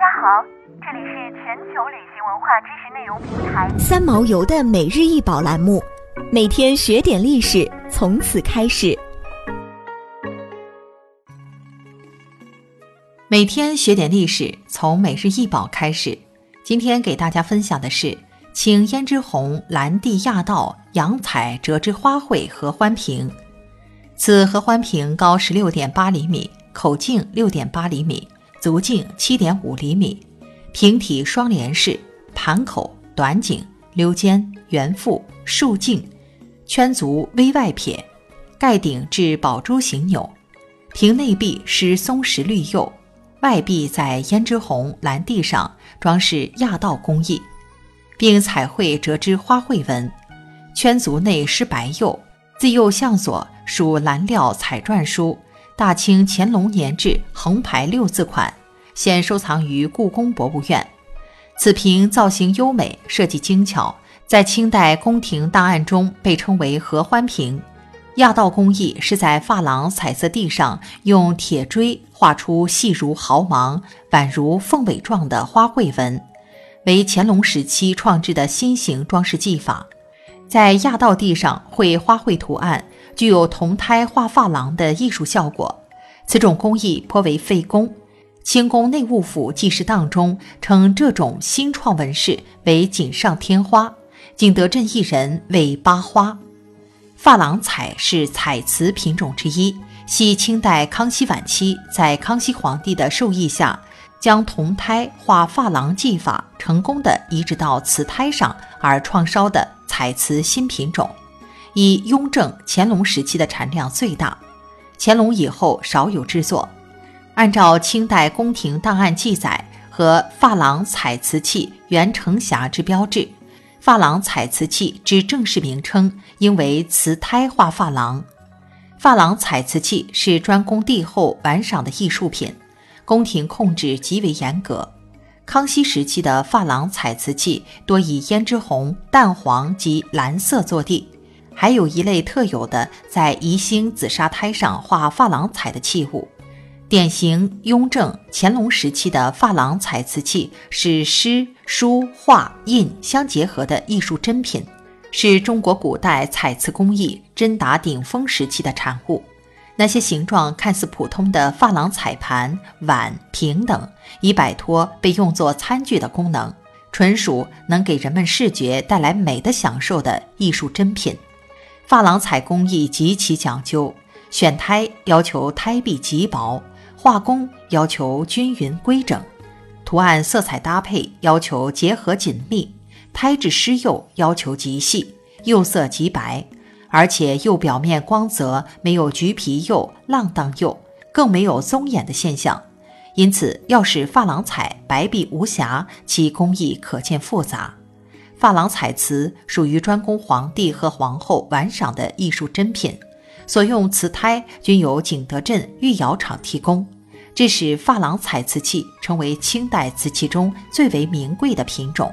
家好，这里是全球旅行文化知识内容平台三毛游的每日一宝栏目，每天学点历史，从此开始。每天学点历史，从每日一宝开始。今天给大家分享的是，请胭脂红蓝地亚道洋彩折枝花卉合欢瓶。此合欢瓶高十六点八厘米，口径六点八厘米。足径七点五厘米，瓶体双联式，盘口短颈，溜肩，圆腹，竖颈，圈足微外撇，盖顶至宝珠形钮。瓶内壁施松石绿釉，外壁在胭脂红蓝地上装饰亚道工艺，并彩绘折枝花卉纹。圈足内施白釉，自右向左属蓝料彩篆书。大清乾隆年制横排六字款，现收藏于故宫博物院。此瓶造型优美，设计精巧，在清代宫廷档案中被称为合欢瓶。亚道工艺是在珐琅彩色地上用铁锥画出细如毫芒、宛如凤尾状的花卉纹，为乾隆时期创制的新型装饰技法。在亚道地上绘花卉图案。具有铜胎画珐琅的艺术效果，此种工艺颇为费工。清宫内务府记事档中称这种新创纹饰为“锦上添花”，景德镇一人为“八花”。珐琅彩是彩瓷品种之一，系清代康熙晚期在康熙皇帝的授意下，将铜胎画珐琅技法成功的移植到瓷胎上而创烧的彩瓷新品种。以雍正、乾隆时期的产量最大，乾隆以后少有制作。按照清代宫廷档案记载和珐琅彩瓷器原成匣之标志，珐琅彩瓷器之正式名称应为瓷胎画珐琅。珐琅彩瓷器是专供帝后玩赏的艺术品，宫廷控制极为严格。康熙时期的珐琅彩瓷器多以胭脂红、淡黄及蓝色作地。还有一类特有的在宜兴紫砂胎上画珐琅彩的器物，典型雍正、乾隆时期的珐琅彩瓷器是诗、书、画、印相结合的艺术珍品，是中国古代彩瓷工艺臻达顶峰时期的产物。那些形状看似普通的珐琅彩盘、碗、瓶等，已摆脱被用作餐具的功能，纯属能给人们视觉带来美的享受的艺术珍品。珐琅彩工艺极其讲究，选胎要求胎壁极薄，画工要求均匀规整，图案色彩搭配要求结合紧密，胎质施釉要求极细，釉色极白，而且釉表面光泽，没有橘皮釉、浪荡釉，更没有棕眼的现象。因此，要使珐琅彩白璧无瑕，其工艺可见复杂。珐琅彩瓷属于专供皇帝和皇后玩赏的艺术珍品，所用瓷胎均由景德镇御窑厂提供，这使珐琅彩瓷器成为清代瓷器中最为名贵的品种。